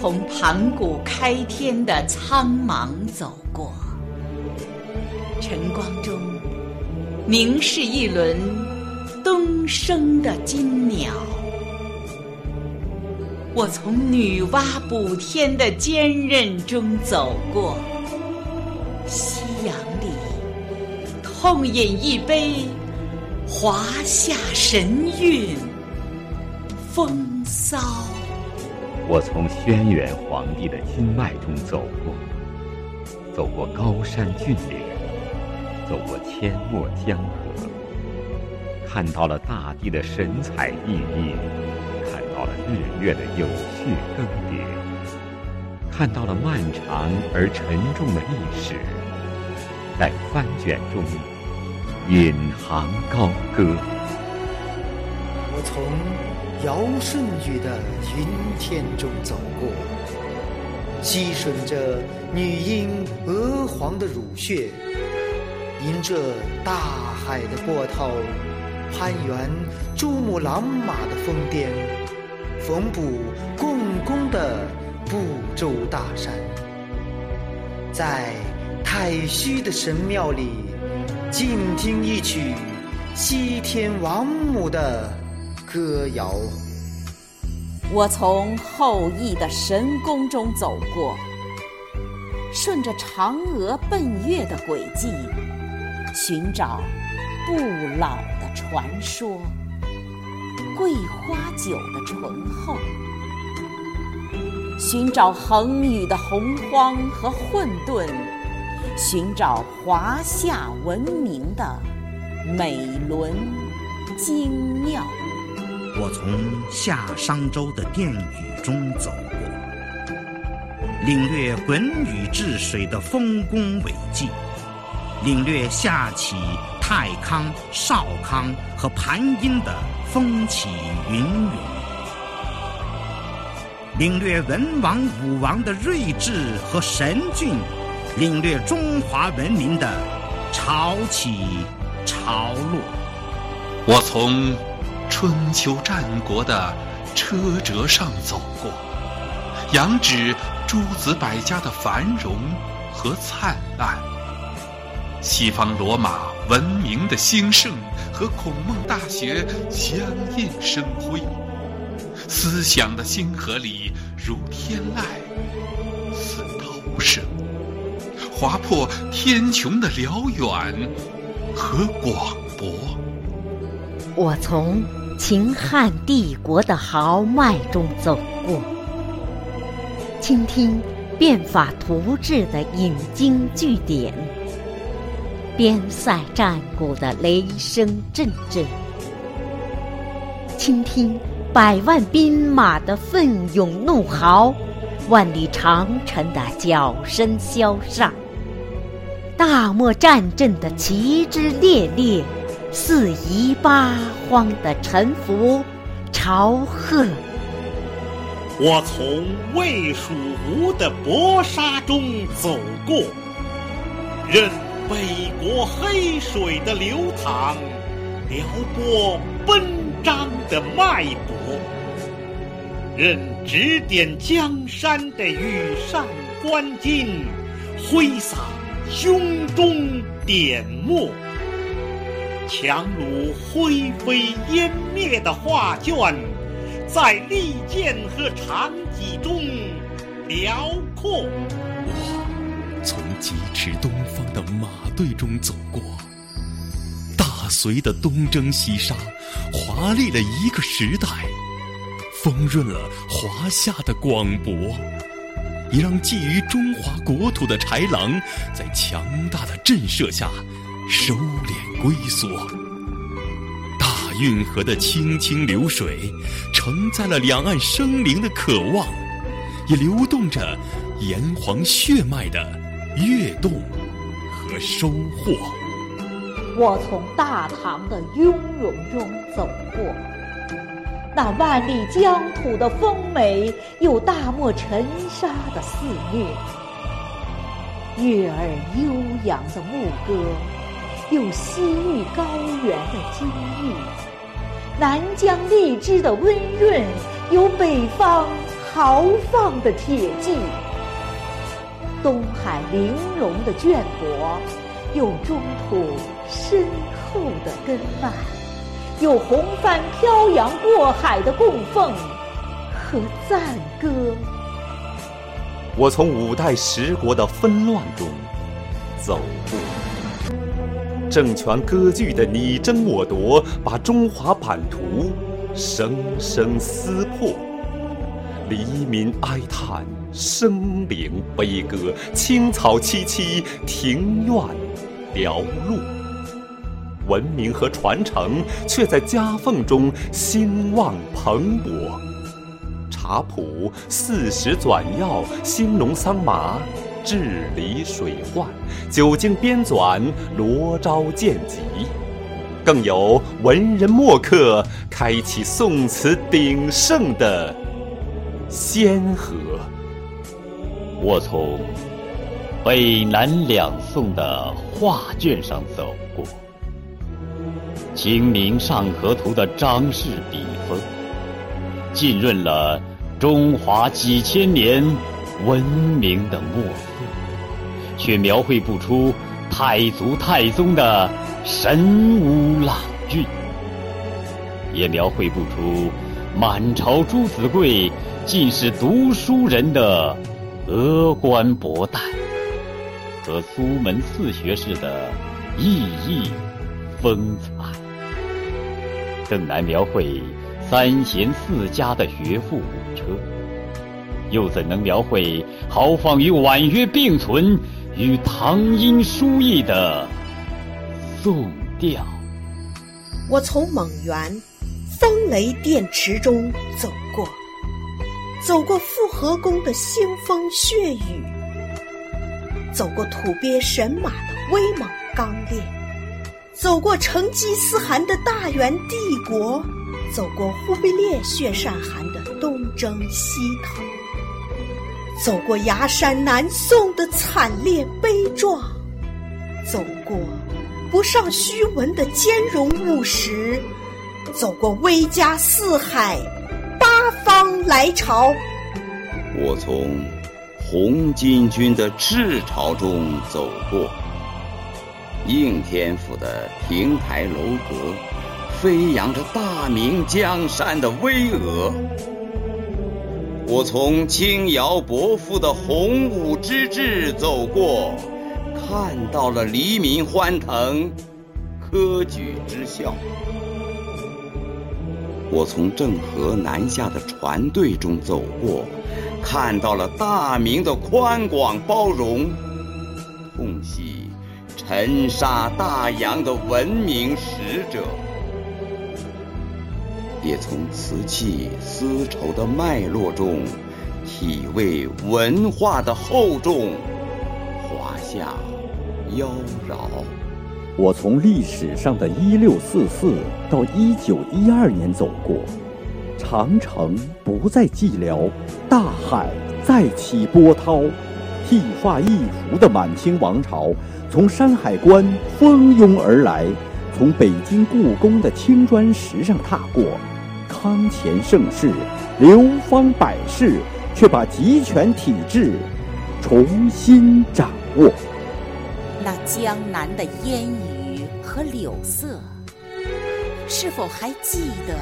从盘古开天的苍茫走过，晨光中凝视一轮东升的金鸟。我从女娲补天的坚韧中走过，夕阳里痛饮一杯华夏神韵风骚。我从轩辕皇帝的经脉中走过，走过高山峻岭，走过阡陌江河，看到了大地的神采奕奕，看到了日月的有序更迭，看到了漫长而沉重的历史，在翻卷中引吭高歌。我从。尧舜禹的云天中走过，吸吮着女婴娥皇的乳血，迎着大海的波涛，攀援珠穆朗玛的峰巅，缝补共工的不周大山，在太虚的神庙里静听一曲西天王母的。歌谣。我从后羿的神宫中走过，顺着嫦娥奔月的轨迹，寻找不老的传说，桂花酒的醇厚，寻找恒宇的洪荒和混沌，寻找华夏文明的美轮精妙。我从夏商周的殿宇中走过，领略鲧禹治水的丰功伟绩，领略夏启、太康、少康和盘婴的风起云涌，领略文王、武王的睿智和神俊，领略中华文明的潮起潮落。我从。春秋战国的车辙上走过，遥指诸子百家的繁荣和灿烂，西方罗马文明的兴盛和孔孟大学相映生辉，思想的星河里如天籁，似涛声，划破天穹的辽远和广博。我从。秦汉帝国的豪迈中走过，倾听变法图治的引经据典，边塞战鼓的雷声阵阵，倾听百万兵马的奋勇怒号，万里长城的角声萧上，大漠战阵的旗帜猎猎。四夷八荒的沉浮朝贺，我从魏蜀吴的搏杀中走过，任北国黑水的流淌，撩拨奔张的脉搏，任指点江山的羽扇纶巾，挥洒胸中点墨。强弩灰飞烟灭的画卷，在利剑和长戟中辽阔。我从疾驰东方的马队中走过，大隋的东征西杀，华丽了一个时代，丰润了华夏的广博，也让觊觎中华国土的豺狼，在强大的震慑下。收敛龟缩，大运河的清清流水，承载了两岸生灵的渴望，也流动着炎黄血脉的跃动和收获。我从大唐的雍容中走过，那万里疆土的丰美，有大漠尘沙的肆虐，悦耳悠扬的牧歌。有西域高原的金玉，南疆荔枝的温润；有北方豪放的铁骑。东海玲珑的绢帛，有中土深厚的根脉，有红帆飘扬过海的供奉和赞歌。我从五代十国的纷乱中走过，政权割据的你争我夺，把中华版图生生撕破。黎民哀叹，生灵悲歌，青草萋萋，庭院寥落。文明和传承却在夹缝中兴旺蓬勃。茶谱、四时转药、兴农桑麻、治理水患、久经编纂、罗昭见集，更有文人墨客开启宋词鼎盛的。先河，我从北南两宋的画卷上走过，《清明上河图》的张氏笔锋，浸润了中华几千年文明的墨色，却描绘不出太祖太宗的神武朗峻，也描绘不出满朝朱子贵。尽是读书人的峨冠博带和苏门四学士的熠熠风采，更难描绘三贤四家的学富五车，又怎能描绘豪放与婉约并存与唐音书意的宋调？我从蒙元风雷电池中走过。走过复合宫的腥风血雨，走过土鳖神马的威猛刚烈，走过成吉思汗的大元帝国，走过忽必烈血善汗的东征西讨，走过崖山南宋的惨烈悲壮，走过不上虚文的兼容务实，走过威加四海。八方来朝，我从红巾军的赤潮中走过。应天府的亭台楼阁，飞扬着大明江山的巍峨。我从轻徭薄赋的洪武之治走过，看到了黎民欢腾，科举之效。我从郑和南下的船队中走过，看到了大明的宽广包容，痛惜沉沙大洋的文明使者，也从瓷器丝绸的脉络中体味文化的厚重，华夏妖娆。我从历史上的一六四四到一九一二年走过，长城不再寂寥，大海再起波涛，剃发易服的满清王朝从山海关蜂拥而来，从北京故宫的青砖石上踏过，康乾盛世，流芳百世，却把集权体制重新掌握。那江南的烟雨和柳色，是否还记得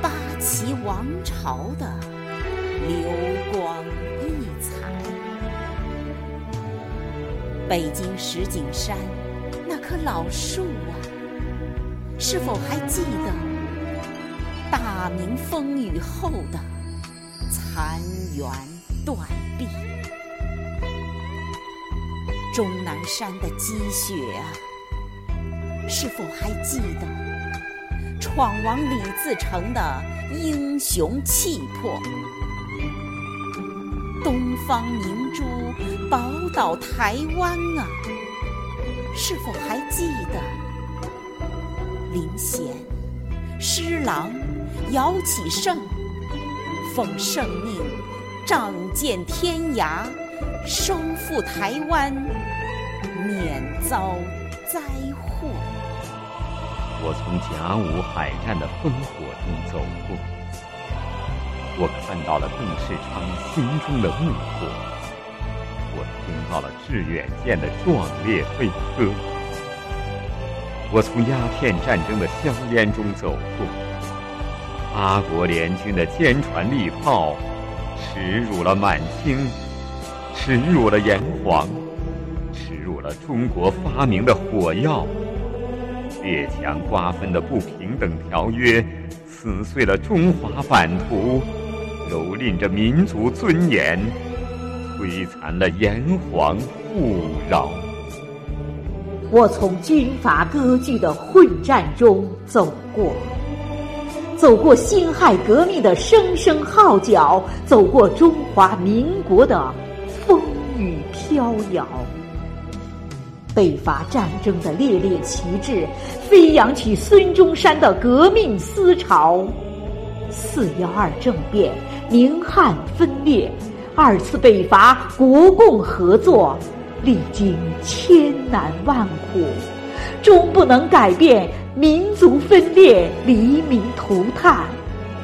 八旗王朝的流光溢彩？北京石景山那棵老树啊，是否还记得大明风雨后的残垣断壁？终南山的积雪啊，是否还记得闯王李自成的英雄气魄？东方明珠宝岛台湾啊，是否还记得林贤、施琅、姚启圣奉圣命仗剑天涯？收复台湾，免遭灾祸。我从甲午海战的烽火中走过，我看到了邓世昌心中的怒火，我听到了致远舰的壮烈飞歌。我从鸦片战争的硝烟中走过，八国联军的坚船利炮耻辱了满清，耻辱了炎黄，耻辱了中国发明的火药。列强瓜分的不平等条约，撕碎了中华版图，蹂躏着民族尊严，摧残了炎黄富饶。我从军阀割据的混战中走过，走过辛亥革命的声声号角，走过中华民国的风雨飘摇。北伐战争的烈烈旗帜，飞扬起孙中山的革命思潮。四幺二政变，宁汉分裂，二次北伐，国共合作，历经千难万苦，终不能改变民族分裂、黎民涂炭、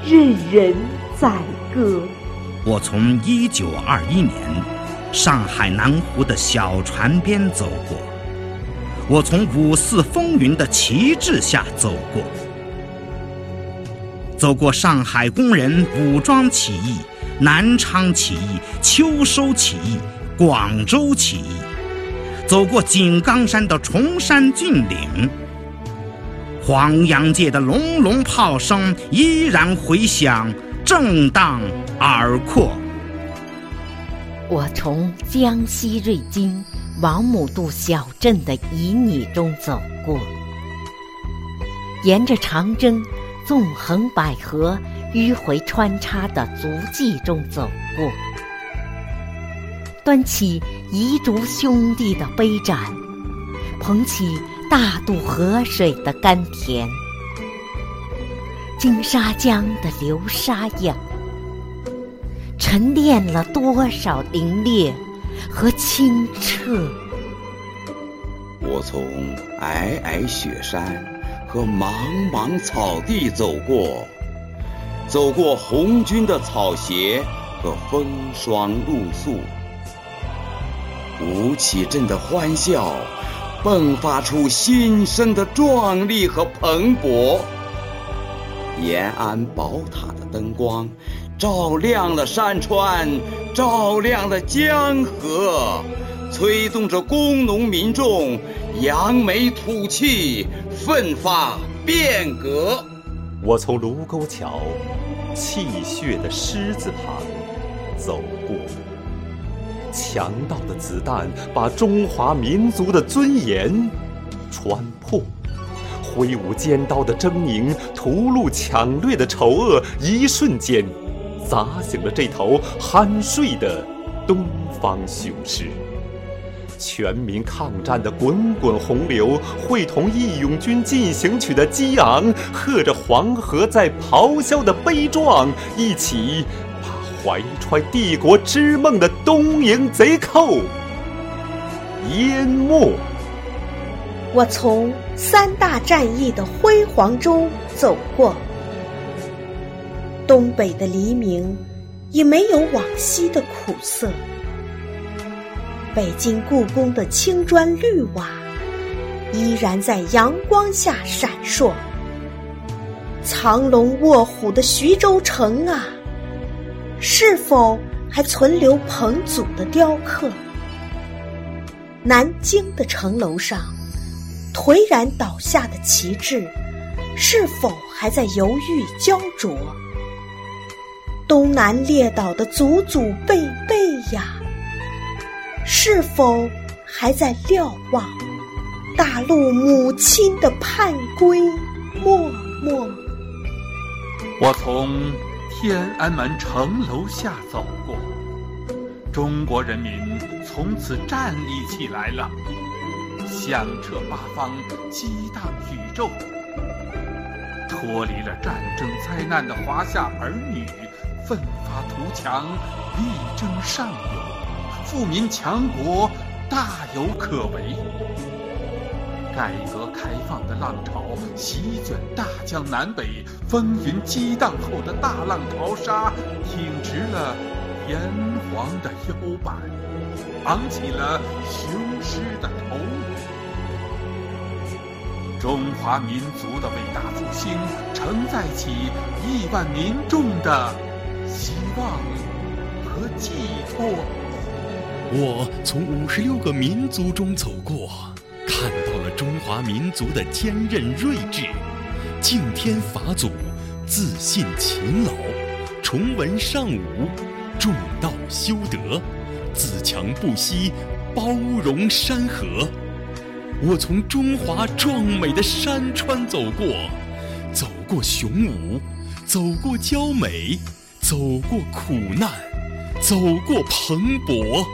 任人宰割。我从一九二一年上海南湖的小船边走过。我从五四风云的旗帜下走过，走过上海工人武装起义、南昌起义、秋收起义、广州起义，走过井冈山的崇山峻岭，黄洋界的隆隆炮声依然回响，震荡耳廓。我从江西瑞金。王母渡小镇的旖旎中走过，沿着长征、纵横捭阖、迂回穿插的足迹中走过，端起彝族兄弟的杯盏，捧起大渡河水的甘甜，金沙江的流沙样，沉淀了多少凛冽？和清澈。我从皑皑雪山和茫茫草地走过，走过红军的草鞋和风霜露宿。吴起镇的欢笑，迸发出新生的壮丽和蓬勃。延安宝塔的灯光。照亮了山川，照亮了江河，催动着工农民众扬眉吐气，奋发变革。我从卢沟桥泣血的狮子旁走过，强盗的子弹把中华民族的尊严穿破，挥舞尖刀的狰狞，屠戮抢掠的丑恶，一瞬间。砸醒了这头酣睡的东方雄狮，全民抗战的滚滚洪流，会同《义勇军进行曲》的激昂，和着黄河在咆哮的悲壮，一起把怀揣帝国之梦的东瀛贼寇淹没。我从三大战役的辉煌中走过。东北的黎明已没有往昔的苦涩，北京故宫的青砖绿瓦依然在阳光下闪烁。藏龙卧虎的徐州城啊，是否还存留彭祖的雕刻？南京的城楼上颓然倒下的旗帜，是否还在犹豫焦灼？东南列岛的祖祖辈辈呀，是否还在瞭望大陆母亲的盼归默默？我从天安门城楼下走过，中国人民从此站立起来了，响彻八方，激荡宇宙。脱离了战争灾难的华夏儿女。奋发图强，力争上游，富民强国大有可为。改革开放的浪潮席卷大江南北，风云激荡后的大浪淘沙挺直了炎黄的腰板，昂起了雄狮的头颅。中华民族的伟大复兴，承载起亿万民众的希望和寄托。我从五十六个民族中走过，看到了中华民族的坚韧睿智，敬天法祖，自信勤劳，崇文尚武，重道修德，自强不息，包容山河。我从中华壮美的山川走过，走过雄武，走过娇美，走过苦难，走过蓬勃。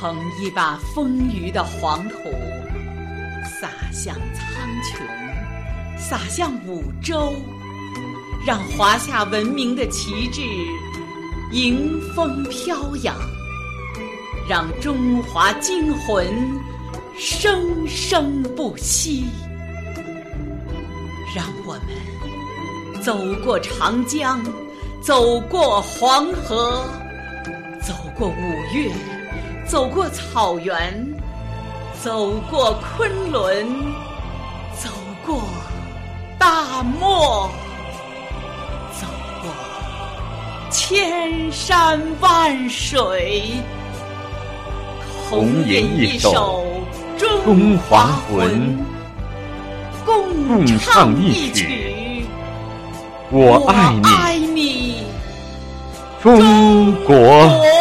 捧一把丰腴的黄土，洒向苍穹，洒向五洲，让华夏文明的旗帜迎风飘扬，让中华精魂。生生不息，让我们走过长江，走过黄河，走过五岳，走过草原，走过昆仑，走过大漠，走过千山万水，同吟一首。中华魂，共唱一曲，我爱你，中国。